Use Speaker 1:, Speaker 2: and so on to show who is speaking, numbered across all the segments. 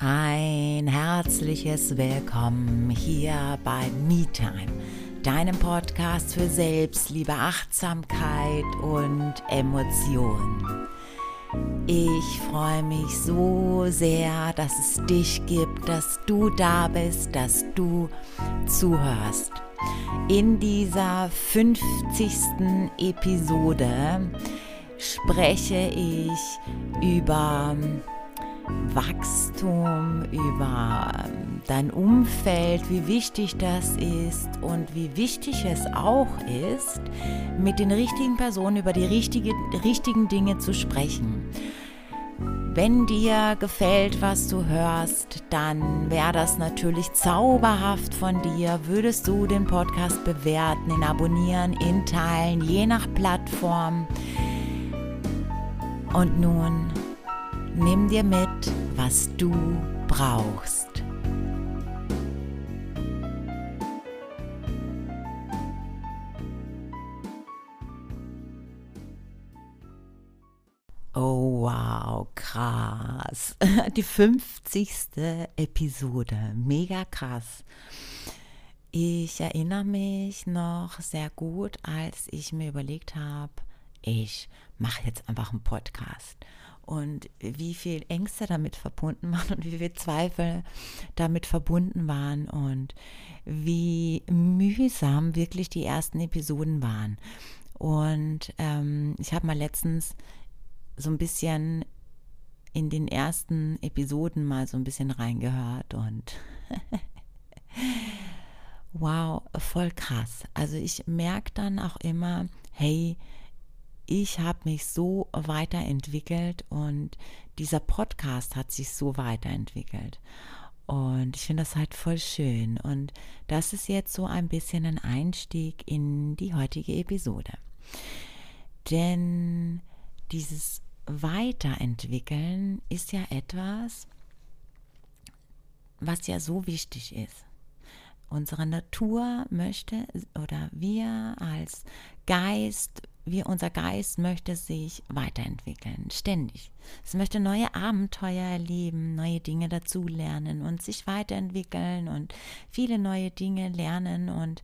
Speaker 1: Ein herzliches Willkommen hier bei MeTime, deinem Podcast für Selbstliebe, Achtsamkeit und Emotionen. Ich freue mich so sehr, dass es dich gibt, dass du da bist, dass du zuhörst. In dieser 50. Episode spreche ich über Wachstum, über ähm, dein Umfeld, wie wichtig das ist und wie wichtig es auch ist, mit den richtigen Personen über die richtige, richtigen Dinge zu sprechen. Wenn dir gefällt, was du hörst, dann wäre das natürlich zauberhaft von dir. Würdest du den Podcast bewerten, ihn abonnieren, ihn teilen, je nach Plattform. Und nun Nimm dir mit, was du brauchst. Oh wow, krass. Die 50. Episode. Mega krass. Ich erinnere mich noch sehr gut, als ich mir überlegt habe, ich mache jetzt einfach einen Podcast und wie viel Ängste damit verbunden waren und wie viel Zweifel damit verbunden waren und wie mühsam wirklich die ersten Episoden waren. Und ähm, ich habe mal letztens so ein bisschen in den ersten Episoden mal so ein bisschen reingehört und wow, voll krass. Also ich merke dann auch immer, hey, ich habe mich so weiterentwickelt und dieser Podcast hat sich so weiterentwickelt. Und ich finde das halt voll schön. Und das ist jetzt so ein bisschen ein Einstieg in die heutige Episode. Denn dieses Weiterentwickeln ist ja etwas, was ja so wichtig ist. Unsere Natur möchte oder wir als Geist wie unser Geist möchte sich weiterentwickeln, ständig. Es möchte neue Abenteuer erleben, neue Dinge dazulernen und sich weiterentwickeln und viele neue Dinge lernen. Und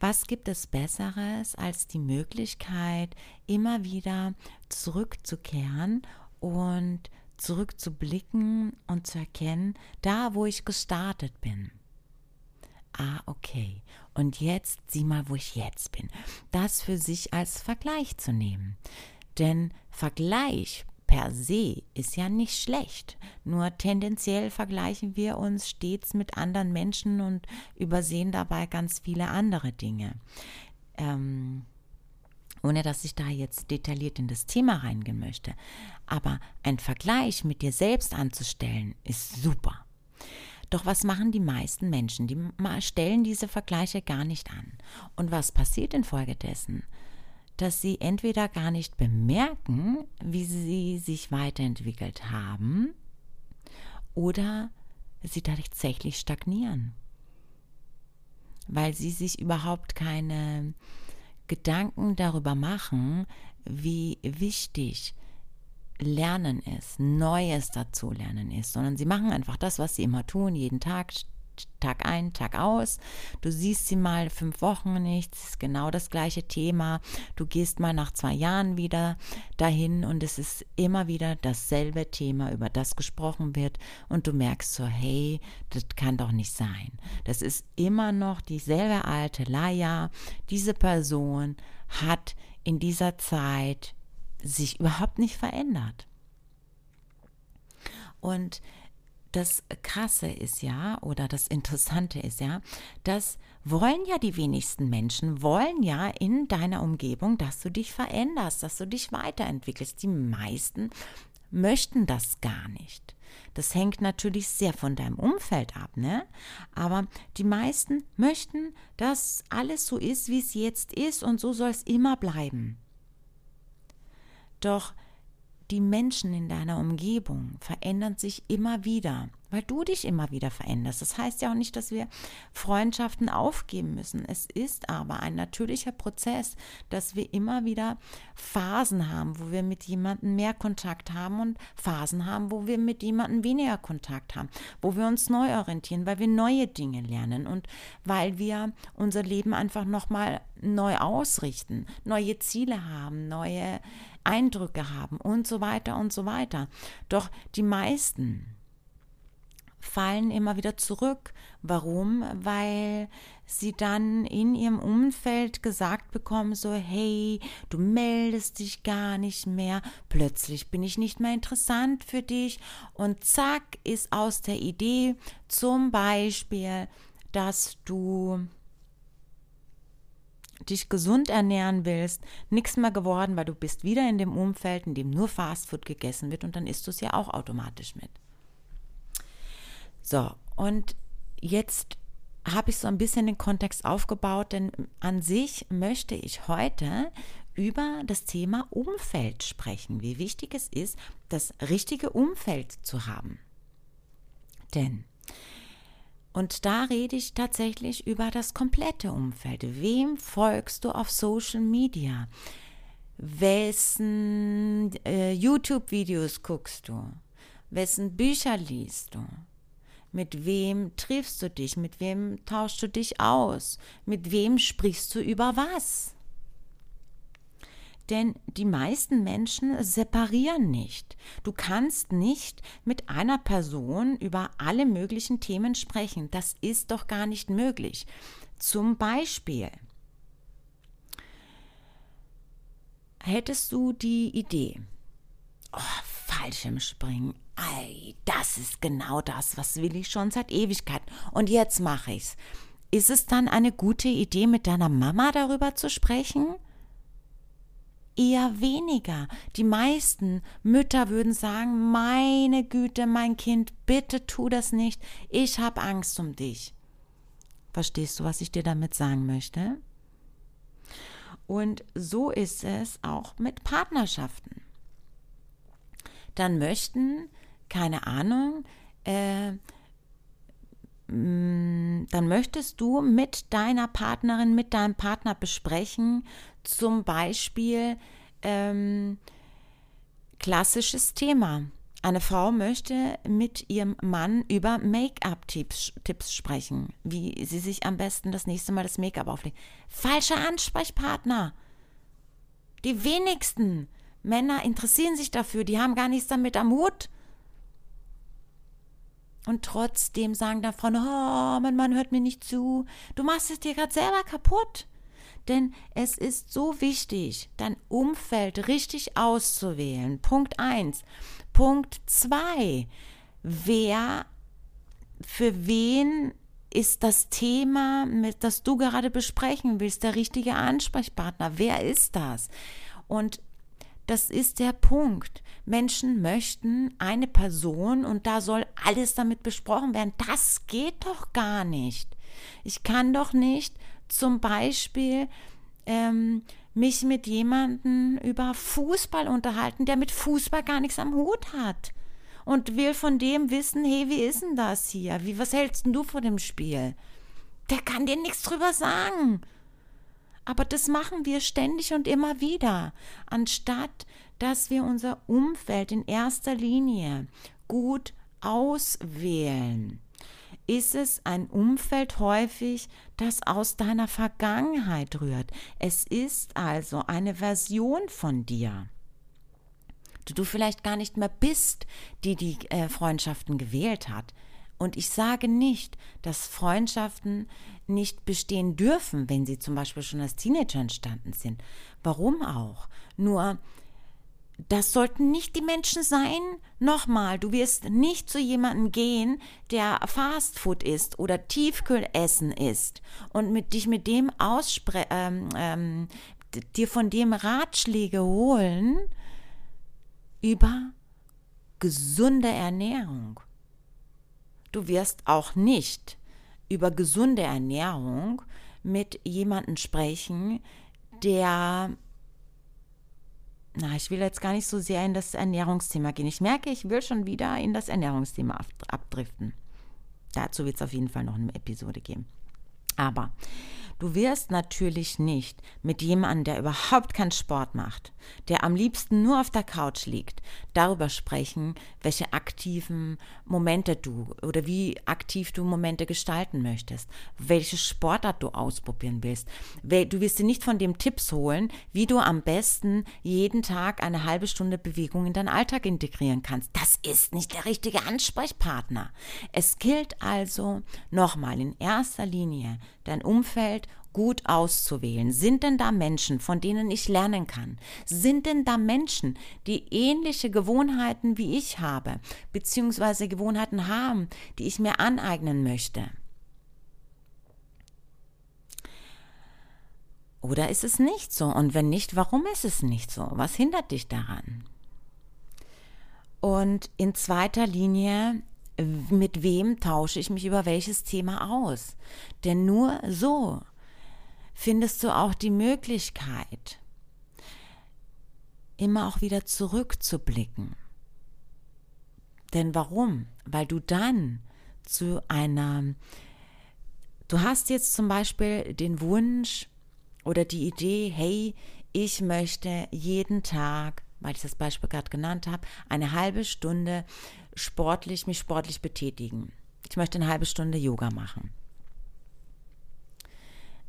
Speaker 1: was gibt es Besseres als die Möglichkeit, immer wieder zurückzukehren und zurückzublicken und zu erkennen, da wo ich gestartet bin ah, okay, und jetzt sieh mal, wo ich jetzt bin. Das für sich als Vergleich zu nehmen. Denn Vergleich per se ist ja nicht schlecht. Nur tendenziell vergleichen wir uns stets mit anderen Menschen und übersehen dabei ganz viele andere Dinge. Ähm, ohne dass ich da jetzt detailliert in das Thema reingehen möchte. Aber ein Vergleich mit dir selbst anzustellen, ist super. Doch was machen die meisten Menschen? Die stellen diese Vergleiche gar nicht an. Und was passiert infolgedessen? Dass sie entweder gar nicht bemerken, wie sie sich weiterentwickelt haben, oder sie tatsächlich stagnieren. Weil sie sich überhaupt keine Gedanken darüber machen, wie wichtig Lernen ist, Neues dazu lernen ist, sondern sie machen einfach das, was sie immer tun, jeden Tag, Tag ein, Tag aus. Du siehst sie mal fünf Wochen nicht, es ist genau das gleiche Thema. Du gehst mal nach zwei Jahren wieder dahin und es ist immer wieder dasselbe Thema, über das gesprochen wird und du merkst so, hey, das kann doch nicht sein. Das ist immer noch dieselbe alte Laia. Diese Person hat in dieser Zeit sich überhaupt nicht verändert. Und das Krasse ist ja, oder das Interessante ist ja, das wollen ja die wenigsten Menschen, wollen ja in deiner Umgebung, dass du dich veränderst, dass du dich weiterentwickelst. Die meisten möchten das gar nicht. Das hängt natürlich sehr von deinem Umfeld ab, ne? Aber die meisten möchten, dass alles so ist, wie es jetzt ist und so soll es immer bleiben. Doch die Menschen in deiner Umgebung verändern sich immer wieder, weil du dich immer wieder veränderst. Das heißt ja auch nicht, dass wir Freundschaften aufgeben müssen. Es ist aber ein natürlicher Prozess, dass wir immer wieder Phasen haben, wo wir mit jemandem mehr Kontakt haben und Phasen haben, wo wir mit jemandem weniger Kontakt haben, wo wir uns neu orientieren, weil wir neue Dinge lernen und weil wir unser Leben einfach nochmal neu ausrichten, neue Ziele haben, neue Eindrücke haben und so weiter und so weiter. Doch die meisten fallen immer wieder zurück. Warum? Weil sie dann in ihrem Umfeld gesagt bekommen, so, hey, du meldest dich gar nicht mehr, plötzlich bin ich nicht mehr interessant für dich und zack ist aus der Idee zum Beispiel, dass du dich gesund ernähren willst, nichts mehr geworden, weil du bist wieder in dem Umfeld, in dem nur Fastfood gegessen wird und dann isst du es ja auch automatisch mit. So, und jetzt habe ich so ein bisschen den Kontext aufgebaut, denn an sich möchte ich heute über das Thema Umfeld sprechen, wie wichtig es ist, das richtige Umfeld zu haben. Denn und da rede ich tatsächlich über das komplette Umfeld. Wem folgst du auf Social Media? Wessen äh, YouTube-Videos guckst du? Wessen Bücher liest du? Mit wem triffst du dich? Mit wem tauschst du dich aus? Mit wem sprichst du über was? Denn die meisten Menschen separieren nicht. Du kannst nicht mit einer Person über alle möglichen Themen sprechen. Das ist doch gar nicht möglich. Zum Beispiel hättest du die Idee, oh, Fallschirmspringen, ei, das ist genau das, was will ich schon seit Ewigkeiten. Und jetzt mache ich's. Ist es dann eine gute Idee, mit deiner Mama darüber zu sprechen? Eher weniger. Die meisten Mütter würden sagen, meine Güte, mein Kind, bitte tu das nicht, ich habe Angst um dich. Verstehst du, was ich dir damit sagen möchte? Und so ist es auch mit Partnerschaften. Dann möchten, keine Ahnung, äh, mm, dann möchtest du mit deiner Partnerin, mit deinem Partner besprechen, zum Beispiel ähm, klassisches Thema. Eine Frau möchte mit ihrem Mann über Make-up-Tipps Tipps sprechen, wie sie sich am besten das nächste Mal das Make-up auflegt. Falscher Ansprechpartner. Die wenigsten Männer interessieren sich dafür, die haben gar nichts damit am Hut. Und trotzdem sagen da Frauen, oh, mein Mann hört mir nicht zu. Du machst es dir gerade selber kaputt. Denn es ist so wichtig, dein Umfeld richtig auszuwählen. Punkt 1. Punkt 2. Wer, für wen ist das Thema, mit, das du gerade besprechen willst, der richtige Ansprechpartner? Wer ist das? Und das ist der Punkt. Menschen möchten eine Person und da soll alles damit besprochen werden. Das geht doch gar nicht. Ich kann doch nicht zum Beispiel ähm, mich mit jemandem über Fußball unterhalten, der mit Fußball gar nichts am Hut hat. Und will von dem wissen, hey, wie ist denn das hier? Wie, was hältst du von dem Spiel? Der kann dir nichts drüber sagen. Aber das machen wir ständig und immer wieder, anstatt dass wir unser Umfeld in erster Linie gut auswählen ist es ein Umfeld häufig, das aus deiner Vergangenheit rührt. Es ist also eine Version von dir, die du vielleicht gar nicht mehr bist, die die äh, Freundschaften gewählt hat. Und ich sage nicht, dass Freundschaften nicht bestehen dürfen, wenn sie zum Beispiel schon als Teenager entstanden sind. Warum auch? Nur das sollten nicht die Menschen sein. Nochmal, du wirst nicht zu jemandem gehen, der Fastfood isst oder Tiefkühlessen isst und mit dich mit dem ausspre ähm, ähm, dir von dem Ratschläge holen über gesunde Ernährung. Du wirst auch nicht über gesunde Ernährung mit jemandem sprechen, der na, ich will jetzt gar nicht so sehr in das Ernährungsthema gehen. Ich merke, ich will schon wieder in das Ernährungsthema abdriften. Dazu wird es auf jeden Fall noch eine Episode geben. Aber Du wirst natürlich nicht mit jemandem, der überhaupt keinen Sport macht, der am liebsten nur auf der Couch liegt, darüber sprechen, welche aktiven Momente du oder wie aktiv du Momente gestalten möchtest, welche Sportart du ausprobieren willst. Du wirst dir nicht von dem Tipps holen, wie du am besten jeden Tag eine halbe Stunde Bewegung in deinen Alltag integrieren kannst. Das ist nicht der richtige Ansprechpartner. Es gilt also nochmal in erster Linie dein Umfeld gut auszuwählen. Sind denn da Menschen, von denen ich lernen kann? Sind denn da Menschen, die ähnliche Gewohnheiten wie ich habe, beziehungsweise Gewohnheiten haben, die ich mir aneignen möchte? Oder ist es nicht so? Und wenn nicht, warum ist es nicht so? Was hindert dich daran? Und in zweiter Linie mit wem tausche ich mich über welches Thema aus. Denn nur so findest du auch die Möglichkeit, immer auch wieder zurückzublicken. Denn warum? Weil du dann zu einer, du hast jetzt zum Beispiel den Wunsch oder die Idee, hey, ich möchte jeden Tag, weil ich das Beispiel gerade genannt habe, eine halbe Stunde sportlich, mich sportlich betätigen. Ich möchte eine halbe Stunde Yoga machen.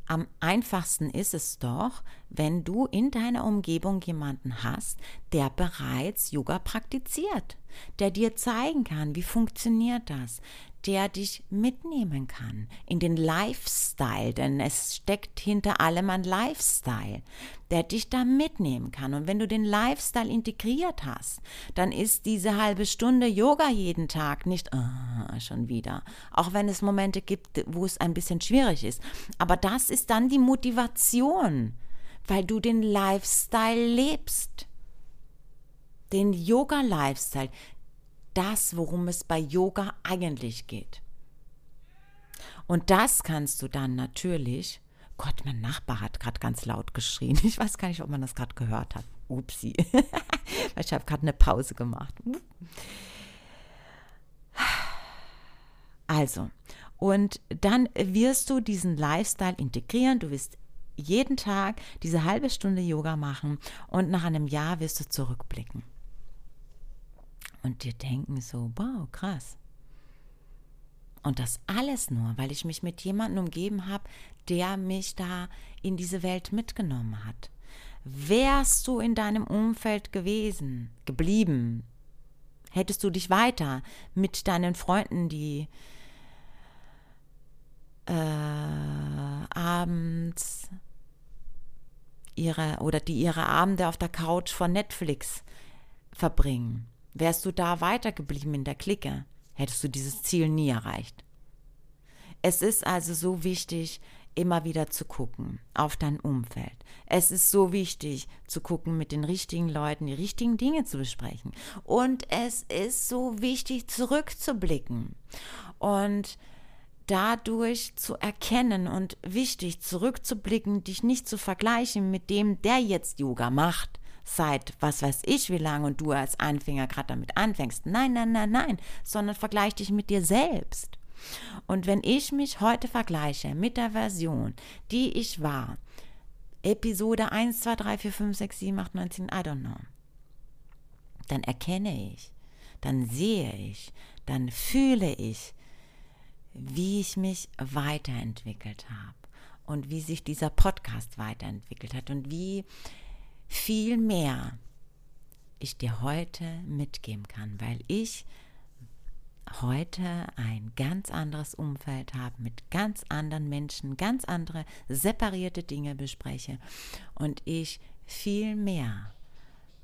Speaker 1: Am einfachsten ist es doch, wenn du in deiner Umgebung jemanden hast, der bereits Yoga praktiziert, der dir zeigen kann, wie funktioniert das, der dich mitnehmen kann in den Lifestyle, denn es steckt hinter allem ein Lifestyle, der dich da mitnehmen kann. Und wenn du den Lifestyle integriert hast, dann ist diese halbe Stunde Yoga jeden Tag nicht oh, schon wieder, auch wenn es Momente gibt, wo es ein bisschen schwierig ist. Aber das ist dann die Motivation, weil du den Lifestyle lebst. Den Yoga-Lifestyle, das, worum es bei Yoga eigentlich geht. Und das kannst du dann natürlich, Gott, mein Nachbar hat gerade ganz laut geschrien. Ich weiß gar nicht, ob man das gerade gehört hat. Upsi. ich habe gerade eine Pause gemacht. Also, und dann wirst du diesen Lifestyle integrieren. Du wirst jeden Tag diese halbe Stunde Yoga machen und nach einem Jahr wirst du zurückblicken und dir denken so, wow, krass. Und das alles nur, weil ich mich mit jemandem umgeben habe, der mich da in diese Welt mitgenommen hat. Wärst du in deinem Umfeld gewesen, geblieben, hättest du dich weiter mit deinen Freunden, die äh, abends ihre oder die ihre Abende auf der Couch von Netflix verbringen, Wärst du da weitergeblieben in der Clique, hättest du dieses Ziel nie erreicht. Es ist also so wichtig, immer wieder zu gucken auf dein Umfeld. Es ist so wichtig zu gucken, mit den richtigen Leuten die richtigen Dinge zu besprechen. Und es ist so wichtig, zurückzublicken und dadurch zu erkennen und wichtig zurückzublicken, dich nicht zu vergleichen mit dem, der jetzt Yoga macht, seit was weiß ich wie lange und du als Anfänger gerade damit anfängst. Nein, nein, nein, nein, sondern vergleich dich mit dir selbst. Und wenn ich mich heute vergleiche mit der Version, die ich war, Episode 1, 2, 3, 4, 5, 6, 7, 8, 9, 10, I don't know, dann erkenne ich, dann sehe ich, dann fühle ich, wie ich mich weiterentwickelt habe und wie sich dieser Podcast weiterentwickelt hat und wie viel mehr ich dir heute mitgeben kann, weil ich heute ein ganz anderes Umfeld habe, mit ganz anderen Menschen, ganz andere separierte Dinge bespreche und ich viel mehr,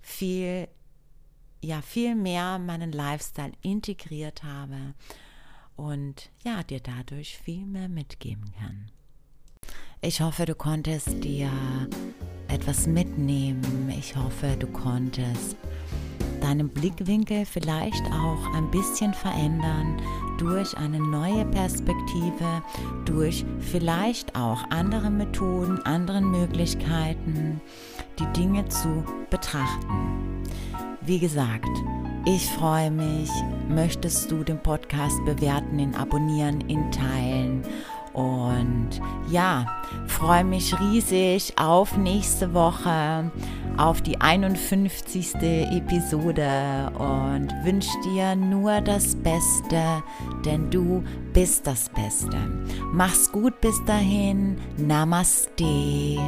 Speaker 1: viel, ja, viel mehr meinen Lifestyle integriert habe und ja, dir dadurch viel mehr mitgeben kann. Ich hoffe, du konntest dir etwas mitnehmen. Ich hoffe, du konntest deinen Blickwinkel vielleicht auch ein bisschen verändern durch eine neue Perspektive, durch vielleicht auch andere Methoden, andere Möglichkeiten, die Dinge zu betrachten. Wie gesagt, ich freue mich. Möchtest du den Podcast bewerten, ihn abonnieren, ihn teilen? Und ja, freue mich riesig auf nächste Woche, auf die 51. Episode und wünsche dir nur das Beste, denn du bist das Beste. Mach's gut bis dahin. Namaste.